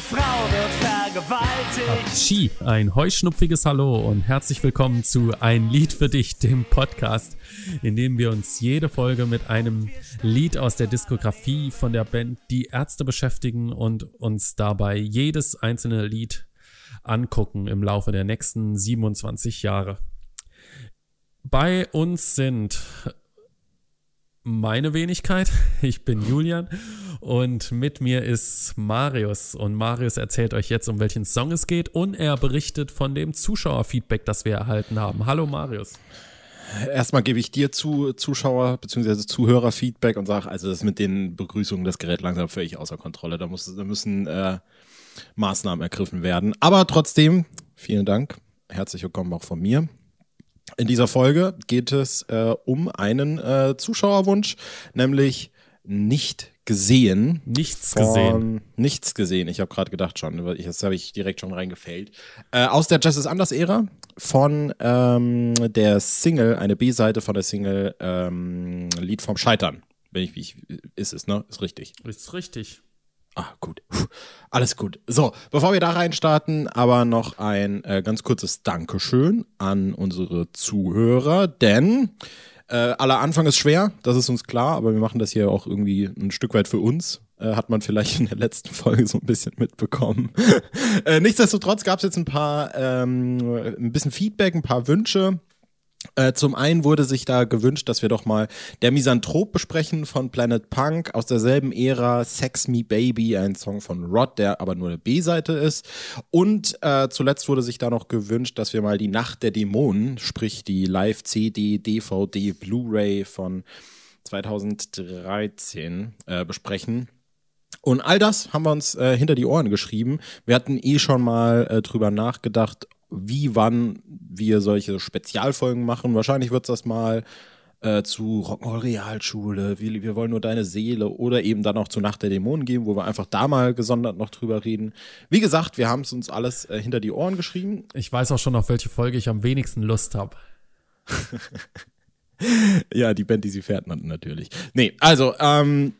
Frau wird vergewaltigt. Ski, ein heuschnupfiges Hallo und herzlich willkommen zu Ein Lied für dich, dem Podcast, in dem wir uns jede Folge mit einem Lied aus der Diskografie von der Band Die Ärzte beschäftigen und uns dabei jedes einzelne Lied angucken im Laufe der nächsten 27 Jahre. Bei uns sind meine Wenigkeit. Ich bin Julian und mit mir ist Marius. Und Marius erzählt euch jetzt, um welchen Song es geht und er berichtet von dem Zuschauerfeedback, das wir erhalten haben. Hallo Marius. Erstmal gebe ich dir zu Zuschauer bzw. Zuhörerfeedback und sage, also das mit den Begrüßungen, das gerät langsam völlig außer Kontrolle. Da, muss, da müssen äh, Maßnahmen ergriffen werden. Aber trotzdem, vielen Dank. Herzlich willkommen auch von mir. In dieser Folge geht es äh, um einen äh, Zuschauerwunsch, nämlich nicht gesehen. Nichts gesehen. Nichts gesehen. Ich habe gerade gedacht schon, das habe ich direkt schon reingefällt. Äh, aus der Justice Anders Ära von ähm, der Single, eine B-Seite von der Single ähm, Lied vom Scheitern. Wenn ich, wie ich, ist es, ne? Ist richtig. Ist richtig. Ah, gut. Alles gut. So, bevor wir da reinstarten, aber noch ein äh, ganz kurzes Dankeschön an unsere Zuhörer, denn äh, aller Anfang ist schwer, das ist uns klar, aber wir machen das hier auch irgendwie ein Stück weit für uns. Äh, hat man vielleicht in der letzten Folge so ein bisschen mitbekommen. äh, nichtsdestotrotz gab es jetzt ein paar, ähm, ein bisschen Feedback, ein paar Wünsche. Äh, zum einen wurde sich da gewünscht, dass wir doch mal Der Misanthrop besprechen von Planet Punk aus derselben Ära, Sex Me Baby, ein Song von Rod, der aber nur eine B-Seite ist. Und äh, zuletzt wurde sich da noch gewünscht, dass wir mal die Nacht der Dämonen, sprich die Live-CD, DVD, Blu-ray von 2013 äh, besprechen. Und all das haben wir uns äh, hinter die Ohren geschrieben. Wir hatten eh schon mal äh, drüber nachgedacht, wie, wann wir solche Spezialfolgen machen. Wahrscheinlich wird es das mal äh, zu Rock'n'Roll Realschule, wir, wir wollen nur deine Seele oder eben dann auch zu Nacht der Dämonen geben, wo wir einfach da mal gesondert noch drüber reden. Wie gesagt, wir haben es uns alles äh, hinter die Ohren geschrieben. Ich weiß auch schon, auf welche Folge ich am wenigsten Lust habe. ja, die Band, die sie fährt, natürlich. Nee, also, ähm,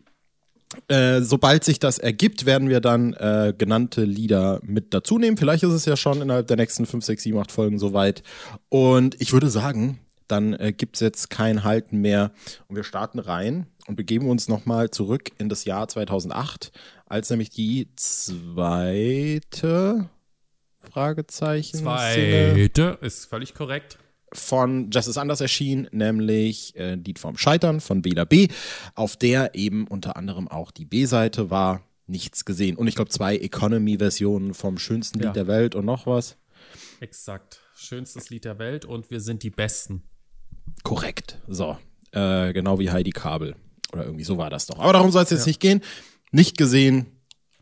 äh, sobald sich das ergibt, werden wir dann äh, genannte Lieder mit dazu nehmen. Vielleicht ist es ja schon innerhalb der nächsten 5, 6, 7, 8 Folgen soweit. Und ich würde sagen, dann äh, gibt es jetzt kein Halten mehr. Und wir starten rein und begeben uns nochmal zurück in das Jahr 2008, als nämlich die zweite Fragezeichen. Zweite ist völlig korrekt von Justice Anders erschien, nämlich äh, Lied vom Scheitern von Bela B., auf der eben unter anderem auch die B-Seite war. Nichts gesehen. Und ich glaube, zwei Economy-Versionen vom schönsten Ja. Lied der Welt und noch was. Exakt. Schönstes Lied der Welt und wir sind die Besten. Korrekt. So. Äh, genau wie Heidi Kabel. Oder irgendwie so war das doch. Aber darum soll es jetzt Ja. nicht gehen. Nicht gesehen.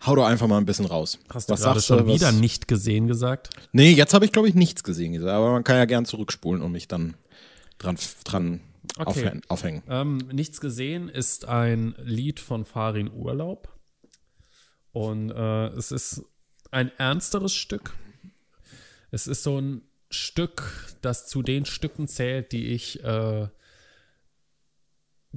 Hau doch einfach mal ein bisschen raus. Hast du was gerade schon du? Wieder nicht gesehen gesagt? Nee, jetzt habe ich, glaube ich, nichts gesehen gesagt. Aber man kann ja gern zurückspulen und mich dann dran, dran Okay. aufhängen. aufhängen. Ähm, Nichts gesehen ist ein Lied von Farin Urlaub. Und äh, es ist ein ernsteres Stück. Es ist so ein Stück, das zu den Stücken zählt, die ich äh,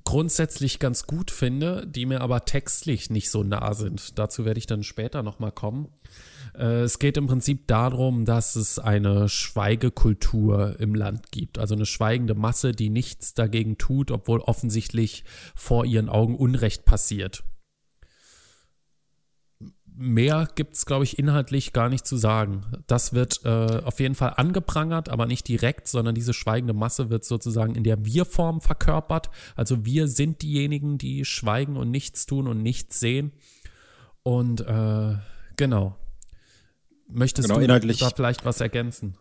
grundsätzlich ganz gut finde, die mir aber textlich nicht so nah sind. Dazu werde ich dann später nochmal kommen. Äh, Es geht im Prinzip darum, dass es eine Schweigekultur im Land gibt. Also eine schweigende Masse, die nichts dagegen tut, obwohl offensichtlich vor ihren Augen Unrecht passiert. Mehr gibt es, glaube ich, inhaltlich gar nicht zu sagen. Das wird äh, auf jeden Fall angeprangert, aber nicht direkt, sondern diese schweigende Masse wird sozusagen in der Wir-Form verkörpert. Also wir sind diejenigen, die schweigen und nichts tun und nichts sehen. Und äh, genau. Möchtest Genau, du da vielleicht was ergänzen?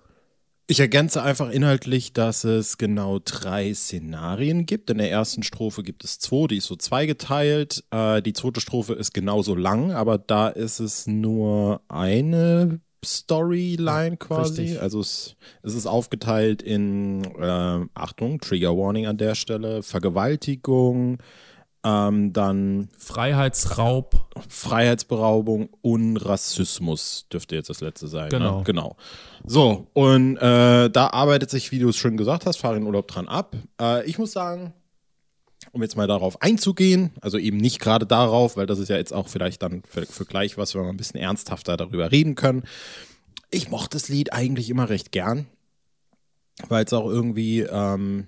Ich ergänze einfach inhaltlich, dass es genau drei Szenarien gibt. In der ersten Strophe gibt es zwei, die ist so zweigeteilt. Äh, die zweite Strophe ist genauso lang, aber da ist es nur eine Storyline quasi. richtig. Also es, es ist aufgeteilt in, äh, Achtung, Trigger Warning an der Stelle, Vergewaltigung, ähm, dann Freiheitsraub. Freiheitsberaubung und Rassismus dürfte jetzt das letzte sein. Genau. Ne? Genau. So, und äh, da arbeitet sich, wie du es schon gesagt hast, Farin Urlaub dran ab. Äh, ich muss sagen, um jetzt mal darauf einzugehen, also eben nicht gerade darauf, weil das ist ja jetzt auch vielleicht dann für, für gleich was, wenn wir ein bisschen ernsthafter darüber reden können. Ich mochte das Lied eigentlich immer recht gern, weil es auch irgendwie ähm,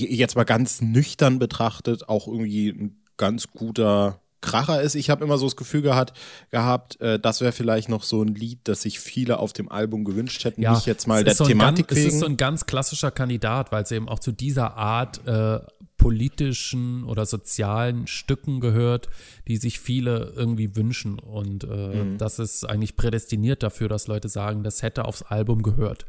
jetzt mal ganz nüchtern betrachtet auch irgendwie ein ganz guter Kracher ist. Ich habe immer so das Gefühl gehabt, gehabt äh, das wäre vielleicht noch so ein Lied, das sich viele auf dem Album gewünscht hätten. Ja, nicht jetzt mal es der so Thematik ganz, Es wegen. ist so ein ganz klassischer Kandidat, weil es eben auch zu dieser Art äh, politischen oder sozialen Stücken gehört, die sich viele irgendwie wünschen. Und äh, das ist eigentlich prädestiniert dafür, dass Leute sagen, das hätte aufs Album gehört.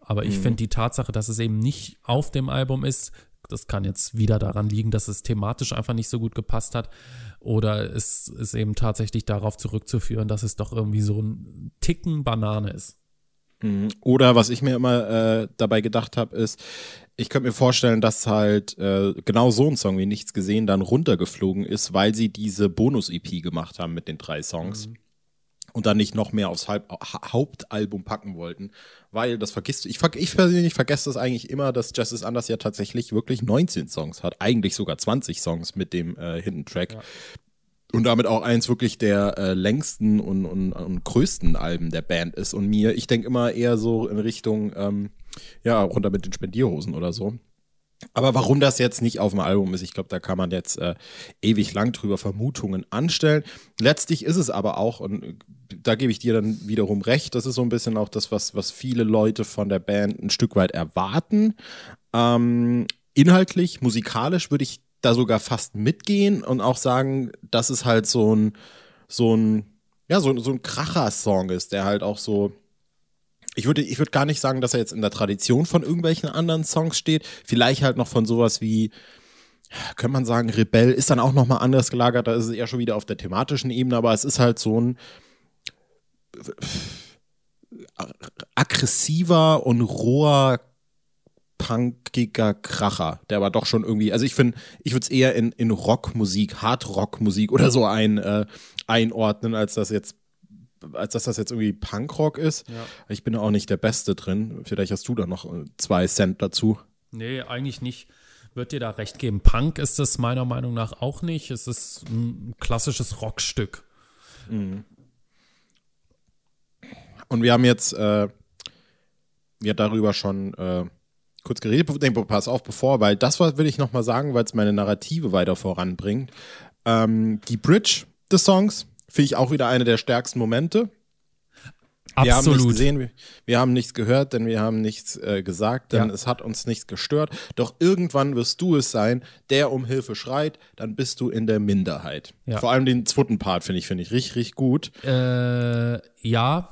Aber ich finde die Tatsache, dass es eben nicht auf dem Album ist, das kann jetzt wieder daran liegen, dass es thematisch einfach nicht so gut gepasst hat. Oder es ist eben tatsächlich darauf zurückzuführen, dass es doch irgendwie so ein Ticken Banane ist. Oder was ich mir immer äh, dabei gedacht habe, ist, ich könnte mir vorstellen, dass halt äh, genau so ein Song wie Nichts gesehen dann runtergeflogen ist, weil sie diese Bonus-EP gemacht haben mit den drei Songs. Und dann nicht noch mehr aufs Halb Ha- Hauptalbum packen wollten. Weil, das vergisst du, ich, ver ich persönlich vergesse das eigentlich immer, dass Justice Anders ja tatsächlich wirklich 19 Songs hat. Eigentlich sogar 20 Songs mit dem äh, Hidden Track. Und damit auch eins wirklich der äh, längsten und, und, und größten Alben der Band ist. Und mir, ich denke immer eher so in Richtung, ähm, ja, runter mit den Spendierhosen oder so. Aber warum das jetzt nicht auf dem Album ist, ich glaube, da kann man jetzt äh, ewig lang drüber Vermutungen anstellen. Letztlich ist es aber auch, und äh, da gebe ich dir dann wiederum recht, das ist so ein bisschen auch das, was, was viele Leute von der Band ein Stück weit erwarten. Ähm, inhaltlich, musikalisch würde ich da sogar fast mitgehen und auch sagen, dass es halt so ein, so ein, ja, so, so ein Kracher-Song ist, der halt auch so, ich würde, ich würde gar nicht sagen, dass er jetzt in der Tradition von irgendwelchen anderen Songs steht. Vielleicht halt noch von sowas wie, könnte man sagen, Rebell ist dann auch nochmal anders gelagert. Da ist es eher schon wieder auf der thematischen Ebene, aber es ist halt so ein aggressiver und roher punkiger Kracher, der aber doch schon irgendwie, also ich finde, ich würde es eher in, in Rockmusik, Hard-Rock-Musik oder so ein, äh, einordnen, als das jetzt als dass das jetzt irgendwie Punkrock ist. Ich bin auch nicht der Beste drin. Vielleicht hast du da noch äh, zwei Cent dazu. Nee, eigentlich nicht. Wird dir da recht geben. Punk ist es meiner Meinung nach auch nicht. Es ist ein klassisches Rockstück. Und wir haben jetzt äh, ja darüber schon äh, kurz geredet. Nee, pass auf, bevor, weil das will ich noch mal sagen, weil es meine Narrative weiter voranbringt. Ähm, die Bridge des Songs finde ich auch wieder eine der stärksten Momente. Wir haben nichts Absolut. gesehen, wir, wir haben nichts gehört, denn wir haben nichts äh, gesagt, denn Ja. es hat uns nichts gestört. Doch irgendwann wirst du es sein, der um Hilfe schreit, dann bist du in der Minderheit. Ja. Vor allem den zweiten Part finde ich, finde ich richtig, richtig gut. Äh, ja,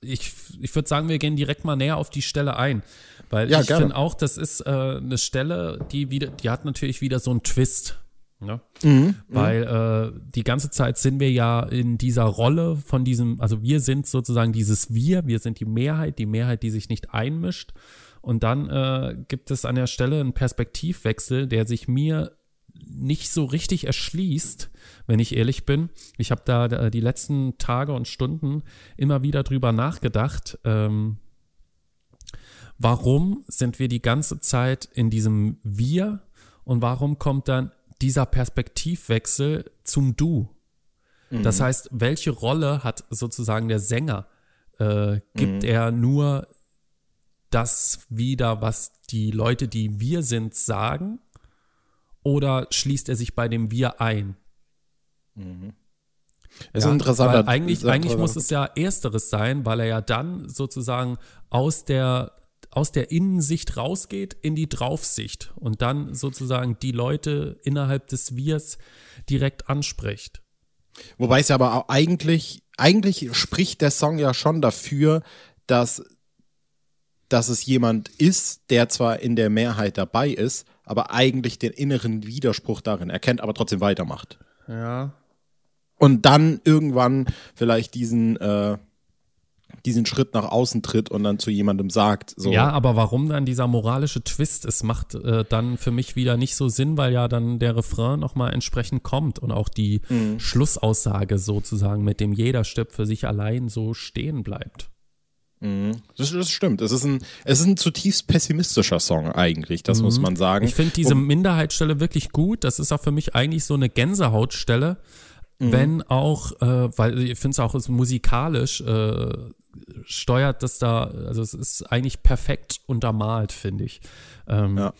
ich, ich würde sagen, wir gehen direkt mal näher auf die Stelle ein. Weil Ja, ich finde auch, das ist äh, eine Stelle, die wieder, die hat natürlich wieder so einen Twist. Ne? Mhm, Weil äh, die ganze Zeit sind wir ja in dieser Rolle von diesem, also wir sind sozusagen dieses Wir, wir sind die Mehrheit, die Mehrheit, die sich nicht einmischt. Und dann äh, gibt es an der Stelle einen Perspektivwechsel, der sich mir nicht so richtig erschließt, wenn ich ehrlich bin. Ich habe da äh, die letzten Tage und Stunden immer wieder drüber nachgedacht. Ähm, warum sind wir die ganze Zeit in diesem Wir und warum kommt dann dieser Perspektivwechsel zum Du? Das heißt, welche Rolle hat sozusagen der Sänger? Äh, gibt er nur das wieder, was die Leute, die wir sind, sagen? Oder schließt er sich bei dem Wir ein? Das ist ein interessanter. Weil eigentlich, eigentlich muss es ja Ersteres sein, weil er ja dann sozusagen aus der, aus der Innensicht rausgeht in die Draufsicht und dann sozusagen die Leute innerhalb des Wirs direkt anspricht. Wobei es ja aber auch eigentlich, eigentlich spricht der Song ja schon dafür, dass, dass es jemand ist, der zwar in der Mehrheit dabei ist, aber eigentlich den inneren Widerspruch darin erkennt, aber trotzdem weitermacht. Ja. Und dann irgendwann vielleicht diesen, äh, diesen Schritt nach außen tritt und dann zu jemandem sagt, so, Ja, aber warum dann dieser moralische Twist? Es macht äh, dann für mich wieder nicht so Sinn, weil ja dann der Refrain nochmal entsprechend kommt und auch die Mhm. Schlussaussage sozusagen, mit dem jeder stirbt für sich allein so stehen bleibt. Das, das stimmt. Es ist, ein, es ist ein zutiefst pessimistischer Song eigentlich, das muss man sagen. Ich finde diese Minderheitsstelle wirklich gut. Das ist auch für mich eigentlich so eine Gänsehautstelle, wenn auch, äh, weil ich finde es auch ist musikalisch, äh, steuert das da, also es ist eigentlich perfekt untermalt, finde ich. Ähm, Ja.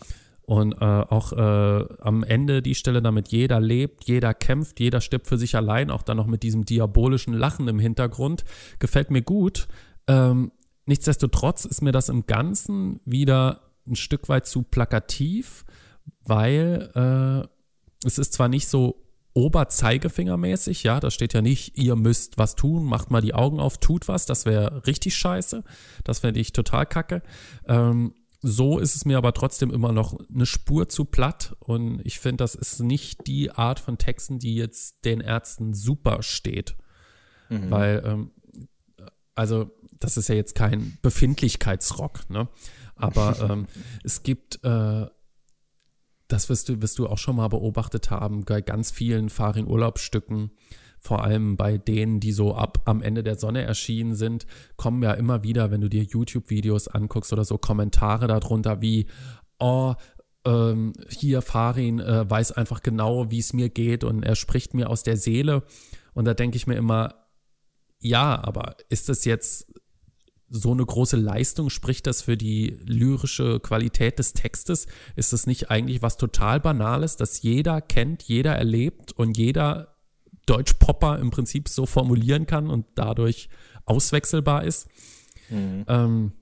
Und äh, auch äh, am Ende die Stelle, damit jeder lebt, jeder kämpft, jeder stirbt für sich allein, auch dann noch mit diesem diabolischen Lachen im Hintergrund, gefällt mir gut. Ähm, nichtsdestotrotz ist mir das im Ganzen wieder ein Stück weit zu plakativ, weil äh, es ist zwar nicht so Oberzeigefingermäßig, ja, da steht ja nicht, ihr müsst was tun, macht mal die Augen auf, tut was, das wäre richtig scheiße, das fände ich total kacke. Ähm, so ist es mir aber trotzdem immer noch eine Spur zu platt und ich finde, das ist nicht die Art von Texten, die jetzt den Ärzten super steht. Weil, ähm, also, das ist ja jetzt kein Befindlichkeitsrock, ne? Aber ähm, es gibt, äh, das wirst du, wirst du auch schon mal beobachtet haben, bei ganz vielen Farin-Urlaubsstücken, vor allem bei denen, die so ab am Ende der Sonne erschienen sind, kommen ja immer wieder, wenn du dir YouTube-Videos anguckst oder so, Kommentare darunter wie, oh, ähm, hier Farin äh, weiß einfach genau, wie es mir geht und er spricht mir aus der Seele. Und da denke ich mir immer, ja, aber ist das jetzt so eine große Leistung? Spricht das für die lyrische Qualität des Textes? Ist das nicht eigentlich was total Banales, das jeder kennt, jeder erlebt und jeder Deutschpopper im Prinzip so formulieren kann und dadurch auswechselbar ist? Ähm,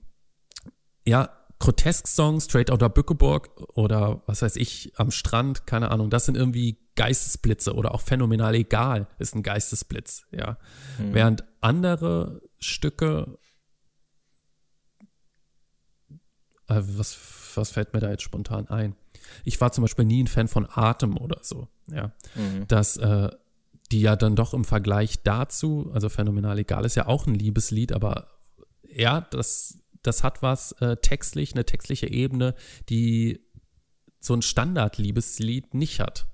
ja, Grotesk-Songs, Straight Outta Bückeburg oder was weiß ich, am Strand, keine Ahnung, das sind irgendwie Geistesblitze oder auch phänomenal egal ist ein Geistesblitz, ja. Während andere Stücke, äh, was, was fällt mir da jetzt spontan ein? Ich war zum Beispiel nie ein Fan von Atem oder so, ja. Dass äh, die ja dann doch im Vergleich dazu, also phänomenal egal ist ja auch ein Liebeslied, aber ja, das, das hat was äh, textlich, eine textliche Ebene, die so ein Standard-Liebeslied nicht hat.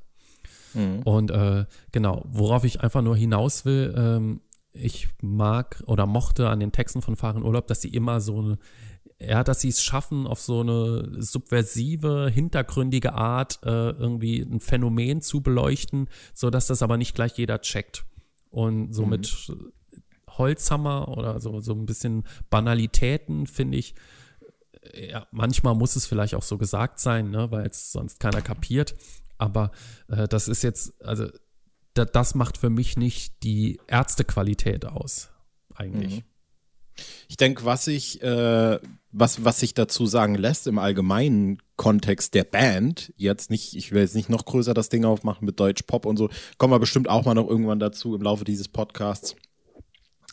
Und äh, genau, worauf ich einfach nur hinaus will, ähm, ich mag oder mochte an den Texten von Fahren Urlaub, dass sie immer so eine, ja, dass sie es schaffen, auf so eine subversive, hintergründige Art äh, irgendwie ein Phänomen zu beleuchten, so dass das aber nicht gleich jeder checkt. Und so mit Holzhammer oder so, so ein bisschen Banalitäten, finde ich, ja, manchmal muss es vielleicht auch so gesagt sein, ne, weil es sonst keiner kapiert. Aber äh, das ist jetzt, also da, das macht für mich nicht die Ärztequalität aus, eigentlich. Ich denke, was ich, äh, was, was sich dazu sagen lässt im allgemeinen Kontext der Band, jetzt nicht, ich will jetzt nicht noch größer das Ding aufmachen mit Deutsch Pop und so, kommen wir bestimmt auch mal noch irgendwann dazu im Laufe dieses Podcasts.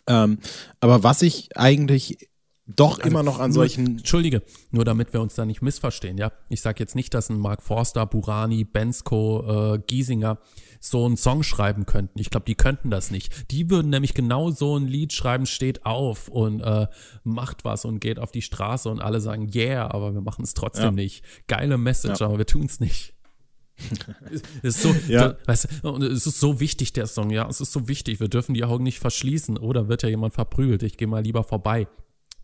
Ähm, aber was ich eigentlich doch immer noch an Nur- solchen, Entschuldige, nur damit wir uns da nicht missverstehen, ja. Ich sage jetzt nicht, dass ein Mark Forster, Burani, Bensko, äh, Giesinger so einen Song schreiben könnten. Ich glaube, die könnten das nicht. Die würden nämlich genau so ein Lied schreiben, steht auf und äh, macht was und geht auf die Straße und alle sagen, yeah, aber wir machen es trotzdem Ja. nicht. Geile Message, Ja. aber wir tun es nicht. Es ist so, Ja. da, weißt es ist so wichtig, der Song, ja, es ist so wichtig, wir dürfen die Augen nicht verschließen, oder wird ja jemand verprügelt, ich gehe mal lieber vorbei.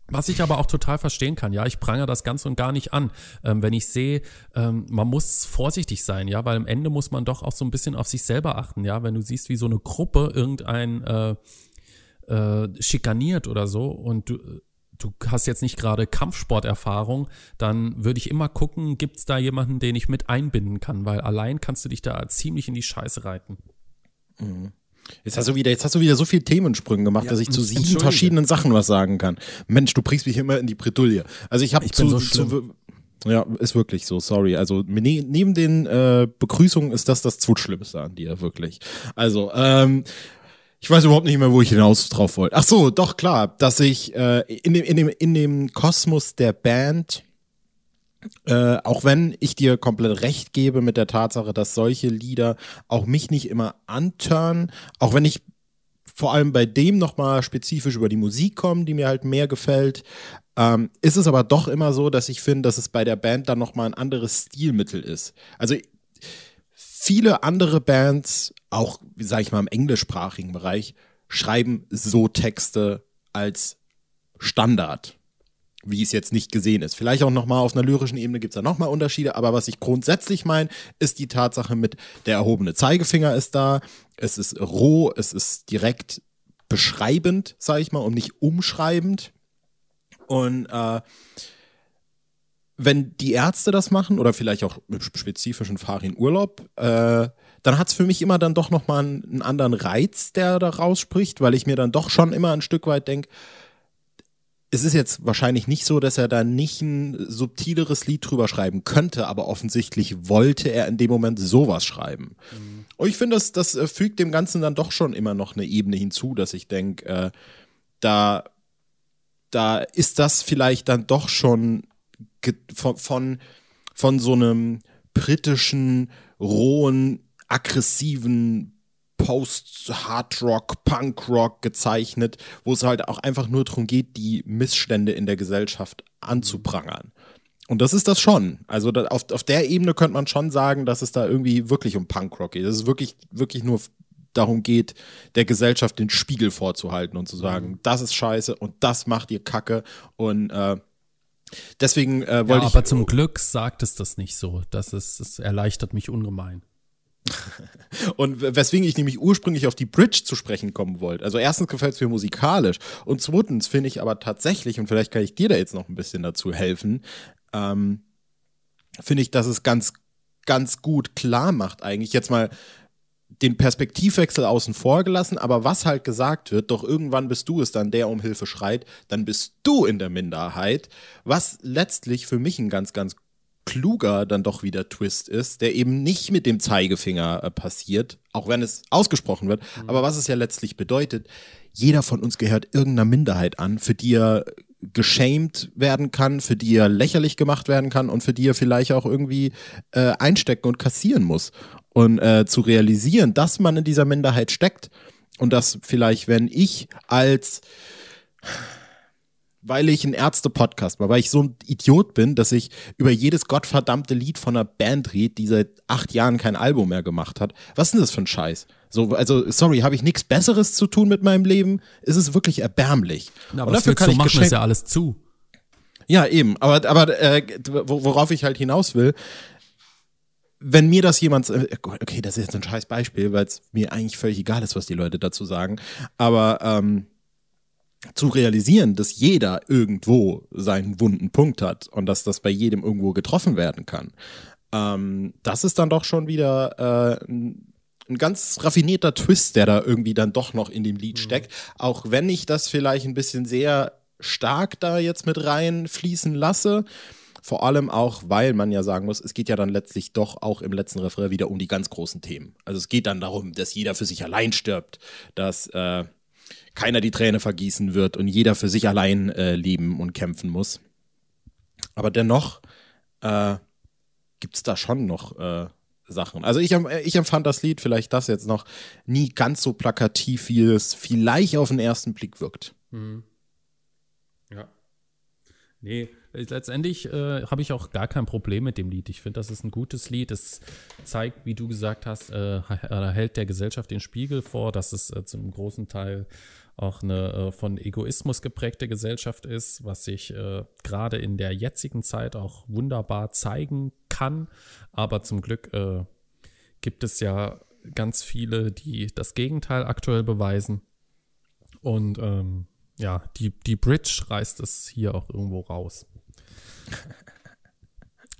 Was ich aber auch total verstehen kann, ja, ich prangere das ganz und gar nicht an. Ähm, wenn ich sehe, ähm, man muss vorsichtig sein, ja, weil am Ende muss man doch auch so ein bisschen auf sich selber achten, ja. Wenn du siehst, wie so eine Gruppe irgendein äh, äh, schikaniert oder so und du, du hast jetzt nicht gerade Kampfsporterfahrung, dann würde ich immer gucken, gibt es da jemanden, den ich mit einbinden kann, weil allein kannst du dich da ziemlich in die Scheiße reiten. Jetzt hast du wieder, jetzt hast du wieder so viele Themensprünge gemacht, Ja, dass ich zu sieben verschiedenen Sachen was sagen kann. Mensch, du bringst mich immer in die Bredouille. Also ich habe zu, so zu, ja, ist wirklich so, sorry. Also ne, neben den äh, Begrüßungen ist das das Zweitschlimmste an dir, wirklich. Also, ähm, ich weiß überhaupt nicht mehr, wo ich hinaus drauf wollte. Ach so, doch klar, dass ich äh, in, dem, in, dem, in dem Kosmos der Band, äh, auch wenn ich dir komplett recht gebe mit der Tatsache, dass solche Lieder auch mich nicht immer antören, auch wenn ich vor allem bei dem nochmal spezifisch über die Musik komme, die mir halt mehr gefällt, ähm, ist es aber doch immer so, dass ich finde, dass es bei der Band dann nochmal ein anderes Stilmittel ist. Also viele andere Bands, auch, sag ich mal, im englischsprachigen Bereich, schreiben so Texte als Standard, wie es jetzt nicht gesehen ist. Vielleicht auch nochmal auf einer lyrischen Ebene gibt es da nochmal Unterschiede, aber was ich grundsätzlich meine, ist die Tatsache mit der erhobene Zeigefinger ist da, es ist roh, es ist direkt beschreibend, sage ich mal, und nicht umschreibend. Und äh, wenn die Ärzte das machen oder vielleicht auch im spezifischen Farin Urlaub, äh, dann hat es für mich immer dann doch nochmal einen, einen anderen Reiz, der da rausspricht, weil ich mir dann doch schon immer ein Stück weit denke, es ist jetzt wahrscheinlich nicht so, dass er da nicht ein subtileres Lied drüber schreiben könnte, aber offensichtlich wollte er in dem Moment sowas schreiben. Mhm. Und ich finde, das, das äh, fügt dem Ganzen dann doch schon immer noch eine Ebene hinzu, dass ich denke, äh, da, da ist das vielleicht dann doch schon von, von, von so einem britischen, rohen, aggressiven Post-Hard-Rock, Punk-Rock gezeichnet, wo es halt auch einfach nur darum geht, die Missstände in der Gesellschaft anzuprangern. Und das ist das schon. Also da, auf, auf der Ebene könnte man schon sagen, dass es da irgendwie wirklich um Punkrock geht. Dass es wirklich, wirklich nur darum geht, der Gesellschaft den Spiegel vorzuhalten und zu sagen, mhm. das ist scheiße und das macht ihr Kacke. Und äh, deswegen äh, wollte ja, ich. Aber zum Glück sagt es das nicht so. Das, ist, das erleichtert mich ungemein. Und weswegen ich nämlich ursprünglich auf die Bridge zu sprechen kommen wollte. Also erstens gefällt es mir musikalisch und zweitens finde ich aber tatsächlich, und vielleicht kann ich dir da jetzt noch ein bisschen dazu helfen, ähm, finde ich, dass es ganz, ganz gut klar macht eigentlich. Jetzt mal den Perspektivwechsel außen vor gelassen, aber was halt gesagt wird, doch irgendwann bist du es dann, der um Hilfe schreit, dann bist du in der Minderheit, was letztlich für mich ein ganz, ganz kluger dann doch wieder Twist ist, der eben nicht mit dem Zeigefinger äh, passiert, auch wenn es ausgesprochen wird, mhm. aber was es ja letztlich bedeutet, jeder von uns gehört irgendeiner Minderheit an, für die er geschämt werden kann, für die er lächerlich gemacht werden kann und für die er vielleicht auch irgendwie äh, einstecken und kassieren muss. Und äh, zu realisieren, dass man in dieser Minderheit steckt und dass vielleicht, wenn ich als weil ich ein Ärzte-Podcast war, weil ich so ein Idiot bin, dass ich über jedes gottverdammte Lied von einer Band rede, die seit acht Jahren kein Album mehr gemacht hat. Was ist denn das für ein Scheiß? So, also, sorry, habe ich nichts Besseres zu tun mit meinem Leben? Ist es wirklich erbärmlich. Ja, aber Und dafür kann so ich machen es ja alles zu. Ja, eben. Aber, aber äh, worauf ich halt hinaus will, wenn mir das jemand, äh, okay, das ist jetzt ein scheiß Beispiel, weil es mir eigentlich völlig egal ist, was die Leute dazu sagen, aber ähm, zu realisieren, dass jeder irgendwo seinen wunden Punkt hat und dass das bei jedem irgendwo getroffen werden kann, ähm, das ist dann doch schon wieder äh, ein, ein ganz raffinierter Twist, der da irgendwie dann doch noch in dem Lied mhm. steckt. Auch wenn ich das vielleicht ein bisschen sehr stark da jetzt mit reinfließen lasse. Vor allem auch, weil man ja sagen muss, es geht ja dann letztlich doch auch im letzten Refrain wieder um die ganz großen Themen. Also es geht dann darum, dass jeder für sich allein stirbt, dass äh, keiner die Träne vergießen wird und jeder für sich allein äh, leben und kämpfen muss. Aber dennoch äh, gibt es da schon noch äh, Sachen. Also ich, ich empfand das Lied, vielleicht das jetzt noch, nie ganz so plakativ, wie es vielleicht auf den ersten Blick wirkt. Mhm. Ja. Nee, letztendlich äh, habe ich auch gar kein Problem mit dem Lied. Ich finde, das ist ein gutes Lied. Es zeigt, wie du gesagt hast, äh, hält der Gesellschaft den Spiegel vor, dass es äh, zum großen Teil auch eine äh, von Egoismus geprägte Gesellschaft ist, was sich äh, gerade in der jetzigen Zeit auch wunderbar zeigen kann. Aber zum Glück äh, gibt es ja ganz viele, die das Gegenteil aktuell beweisen. Und ähm, ja, die, die Bridge reißt es hier auch irgendwo raus.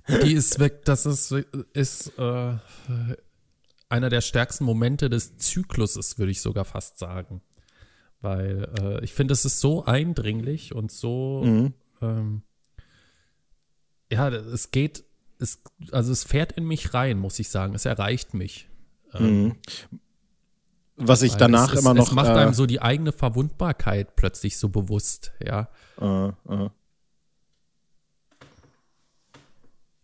die ist weg, das ist, ist äh, einer der stärksten Momente des Zykluses, würde ich sogar fast sagen. Weil äh, ich finde, es ist so eindringlich und so, mhm. ähm, ja, es geht, es, also es fährt in mich rein, muss ich sagen. Es erreicht mich. Ähm, mhm. Was ich danach es, immer noch. Es macht äh, einem so die eigene Verwundbarkeit plötzlich so bewusst, ja. Uh, uh.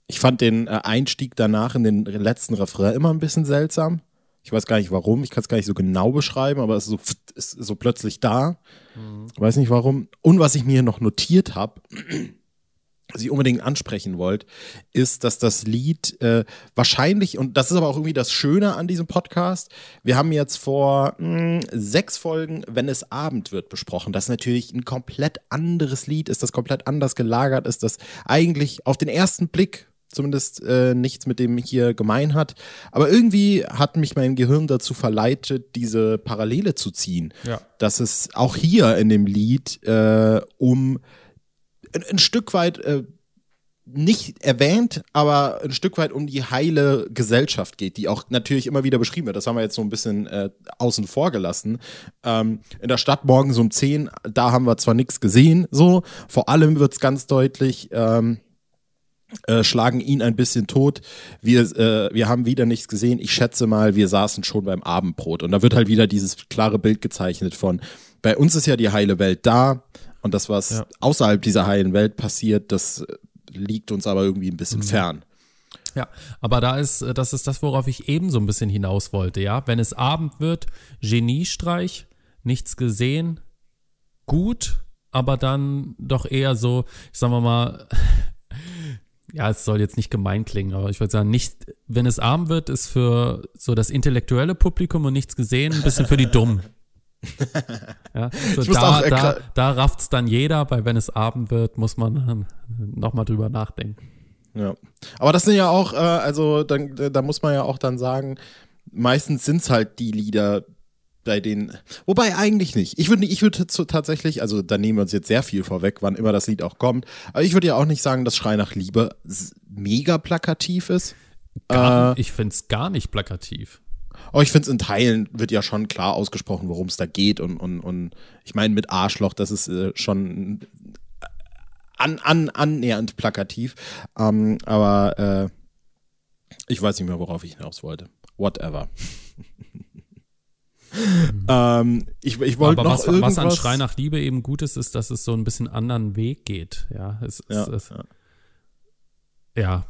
Ich fand den äh, Einstieg danach in den letzten Refrain immer ein bisschen seltsam. Ich weiß gar nicht warum, ich kann es gar nicht so genau beschreiben, aber es ist so, ist so plötzlich da. Mhm. Weiß nicht warum. Und was ich mir noch notiert habe, was ich unbedingt ansprechen wollte, ist, dass das Lied äh, wahrscheinlich, und das ist aber auch irgendwie das Schöne an diesem Podcast, wir haben jetzt vor mh, sechs Folgen, wenn es Abend wird, besprochen, das natürlich ein komplett anderes Lied ist, das komplett anders gelagert ist, das eigentlich auf den ersten Blick zumindest äh, nichts mit dem hier gemein hat. Aber irgendwie hat mich mein Gehirn dazu verleitet, diese Parallele zu ziehen. Ja. Dass es auch hier in dem Lied äh, um ein, ein Stück weit äh, nicht erwähnt, aber ein Stück weit um die heile Gesellschaft geht, die auch natürlich immer wieder beschrieben wird. Das haben wir jetzt so ein bisschen äh, außen vor gelassen. Ähm, in der Stadt morgens um 10, da haben wir zwar nichts gesehen, so. Vor allem wird es ganz deutlich, ähm, äh, schlagen ihn ein bisschen tot. Wir, äh, wir haben wieder nichts gesehen. Ich schätze mal, wir saßen schon beim Abendbrot. Und da wird halt wieder dieses klare Bild gezeichnet von, bei uns ist ja die heile Welt da. Und das, was Ja. außerhalb dieser heilen Welt passiert, das äh, liegt uns aber irgendwie ein bisschen Mhm. fern. Ja, aber da ist, äh, das ist das, worauf ich eben so ein bisschen hinaus wollte, ja. Wenn es Abend wird, Geniestreich, nichts gesehen, gut, aber dann doch eher so, ich sag mal, ja, es soll jetzt nicht gemein klingen, aber ich würde sagen, nicht, wenn es Abend wird, ist für so das intellektuelle Publikum und nichts gesehen, ein bisschen für die Dummen. Ja, so da, da, da rafft's dann jeder, weil wenn es Abend wird, muss man nochmal drüber nachdenken. Ja. Aber das sind ja auch, äh, also dann, da muss man ja auch dann sagen, meistens sind es halt die Lieder, bei denen, wobei eigentlich nicht. Ich würde ich würde zu- tatsächlich, also da nehmen wir uns jetzt sehr viel vorweg, wann immer das Lied auch kommt, aber ich würde ja auch nicht sagen, dass Schrei nach Liebe mega plakativ ist. Gar, Äh, ich find's gar nicht plakativ. Aber ich finde es in Teilen wird ja schon klar ausgesprochen, worum es da geht. Und, und, und ich meine, mit Arschloch, das ist äh, schon an, an, annähernd plakativ. Ähm, aber äh, ich weiß nicht mehr, worauf ich hinaus wollte. Whatever. ähm, ich ich wollte noch was, irgendwas. was an Schrei nach Liebe eben gut ist, ist, dass es so ein bisschen anderen Weg geht. Ja, es, ja, es, ja. ja.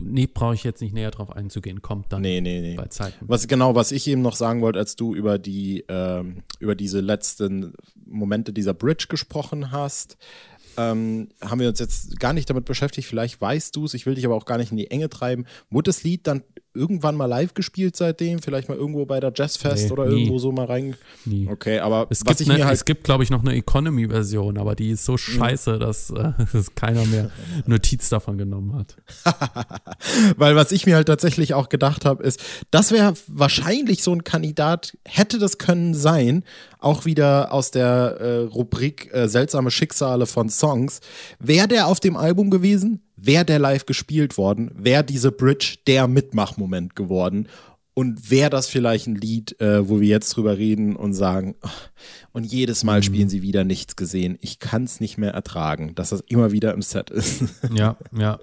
Nee, brauche ich jetzt nicht näher drauf einzugehen. Kommt dann Nee, nee, nee. bei Zeiten. Was genau, was ich eben noch sagen wollte, als du über die ähm, über diese letzten Momente dieser Bridge gesprochen hast, ähm, haben wir uns jetzt gar nicht damit beschäftigt. Vielleicht weißt du es, ich will dich aber auch gar nicht in die Enge treiben. Wurde das Lied dann irgendwann mal live gespielt seitdem? Vielleicht mal irgendwo bei der Jazzfest Nee, oder nie. irgendwo so mal rein? Nie. Okay, aber Es was gibt, ne, halt es gibt, glaube ich, noch eine Economy-Version, aber die ist so scheiße, dass, äh, dass keiner mehr Notiz davon genommen hat. Weil was ich mir halt tatsächlich auch gedacht habe, ist, das wäre wahrscheinlich so ein Kandidat, hätte das können sein, auch wieder aus der äh, Rubrik äh, seltsame Schicksale von Songs. Wäre der auf dem Album gewesen, wäre der live gespielt worden, wäre diese Bridge der Mitmachmoment geworden. Und wäre das vielleicht ein Lied, äh, wo wir jetzt drüber reden und sagen, "Oh, und jedes Mal spielen sie wieder nichts gesehen. Ich kann es nicht mehr ertragen, dass das immer wieder im Set ist. Ja, ja.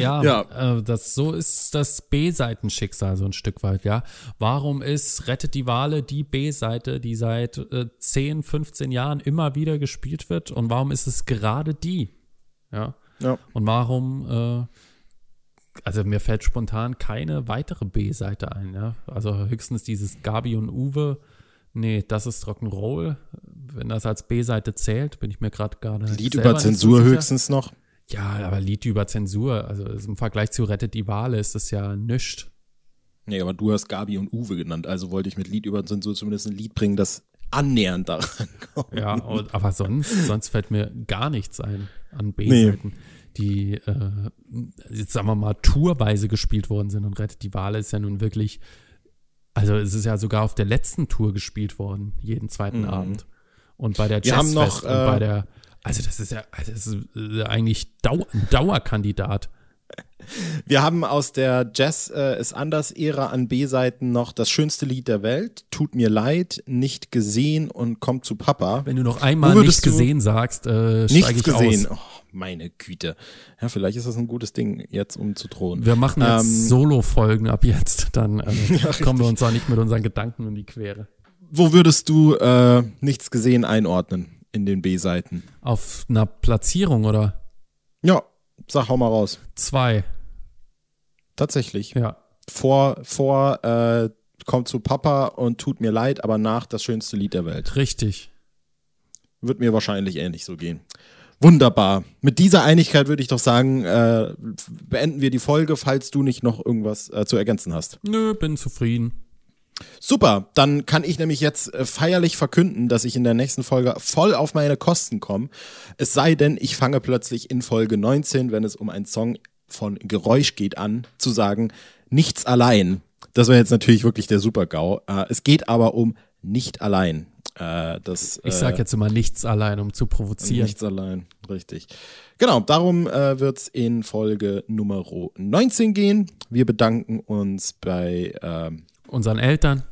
Ja, Ja. Äh, das, so ist das B-Seitenschicksal so ein Stück weit, ja. Warum ist Rettet die Wale die B-Seite, die seit äh, 10, 15 Jahren immer wieder gespielt wird? Und warum ist es gerade die? Ja. Ja. Und warum, äh, also mir fällt spontan keine weitere B-Seite ein, ja. Also höchstens dieses Gabi und Uwe. Nee, das ist Rock'n'Roll. Wenn das als B-Seite zählt, bin ich mir gerade gar nicht. Lied über so Zensur sicher. höchstens noch. Ja, aber Lied über Zensur, also im Vergleich zu Rettet die Wale ist das ja nischt. Nee, aber du hast Gabi und Uwe genannt, also wollte ich mit Lied über Zensur zumindest ein Lied bringen, das annähernd daran kommt. Ja, und, aber sonst, sonst fällt mir gar nichts ein an B-Seiten, die, äh, jetzt sagen wir mal, tourweise gespielt worden sind. Und Rettet die Wale ist ja nun wirklich, also es ist ja sogar auf der letzten Tour gespielt worden, jeden zweiten Abend. Und bei der Wir haben Jazzfest noch, und bei äh, der, also das ist ja, also das ist äh, eigentlich Dau ein Dauerkandidat. Wir haben aus der Jazz äh, ist anders Ära an B-Seiten noch das schönste Lied der Welt, Tut mir leid, nicht gesehen und kommt zu Papa. Wenn du noch einmal nicht gesehen sagst, äh, steige Nichts ich gesehen. aus. Oh, meine Güte. Ja, vielleicht ist das ein gutes Ding, jetzt um zu drohen. Wir machen jetzt Ähm, Solo-Folgen ab jetzt, dann äh, kommen wir uns auch nicht mit unseren Gedanken in die Quere. Wo würdest du äh, nichts gesehen einordnen in den B-Seiten? Auf einer Platzierung oder Ja, sag hau mal raus. zwei, Tatsächlich. ja. Vor, vor äh, kommt zu Papa und tut mir leid, aber nach das schönste Lied der Welt. Richtig. Wird mir wahrscheinlich ähnlich so gehen. Wunderbar. Mit dieser Einigkeit würde ich doch sagen, äh, beenden wir die Folge, falls du nicht noch irgendwas äh, zu ergänzen hast. Nö, bin zufrieden. Super, dann kann ich nämlich jetzt äh, feierlich verkünden, dass ich in der nächsten Folge voll auf meine Kosten komme. Es sei denn, ich fange plötzlich in Folge 19, wenn es um einen Song von Geräusch geht, an, zu sagen, nichts allein. Das wäre jetzt natürlich wirklich der Super-GAU. Äh, es geht aber um nicht allein. Äh, das, Ich sag äh, jetzt immer nichts allein, um zu provozieren. Nichts allein, richtig. Genau, darum äh, wird es in Folge Nummer 19 gehen. Wir bedanken uns bei ähm, Unseren Eltern.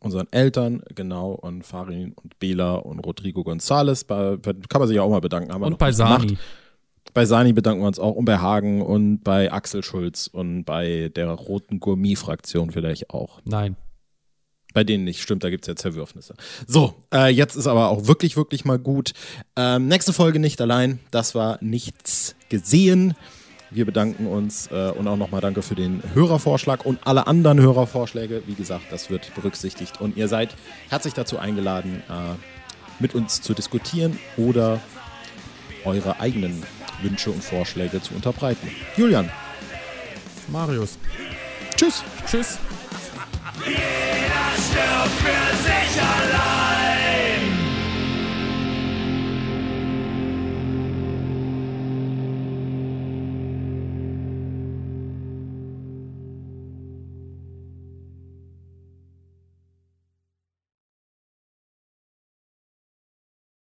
unseren Eltern, genau, und Farin und Bela und Rodrigo González. Kann man sich ja auch mal bedanken. Haben Und bei nicht gemacht. Sani. Bei Sani bedanken wir uns auch und bei Hagen und bei Axel Schulz und bei der Roten Gourmet-Fraktion vielleicht auch. Nein. Bei denen nicht, stimmt, da gibt es ja Zerwürfnisse. So, äh, jetzt ist aber auch wirklich, wirklich mal gut. Ähm, nächste Folge nicht allein, das war nichts gesehen. Wir bedanken uns äh, und auch nochmal danke für den Hörervorschlag und alle anderen Hörervorschläge. Wie gesagt, das wird berücksichtigt und ihr seid herzlich dazu eingeladen, äh, mit uns zu diskutieren oder eure eigenen Wünsche und Vorschläge zu unterbreiten. Julian, Marius. tschüss. Tschüss. Jeder stirbt für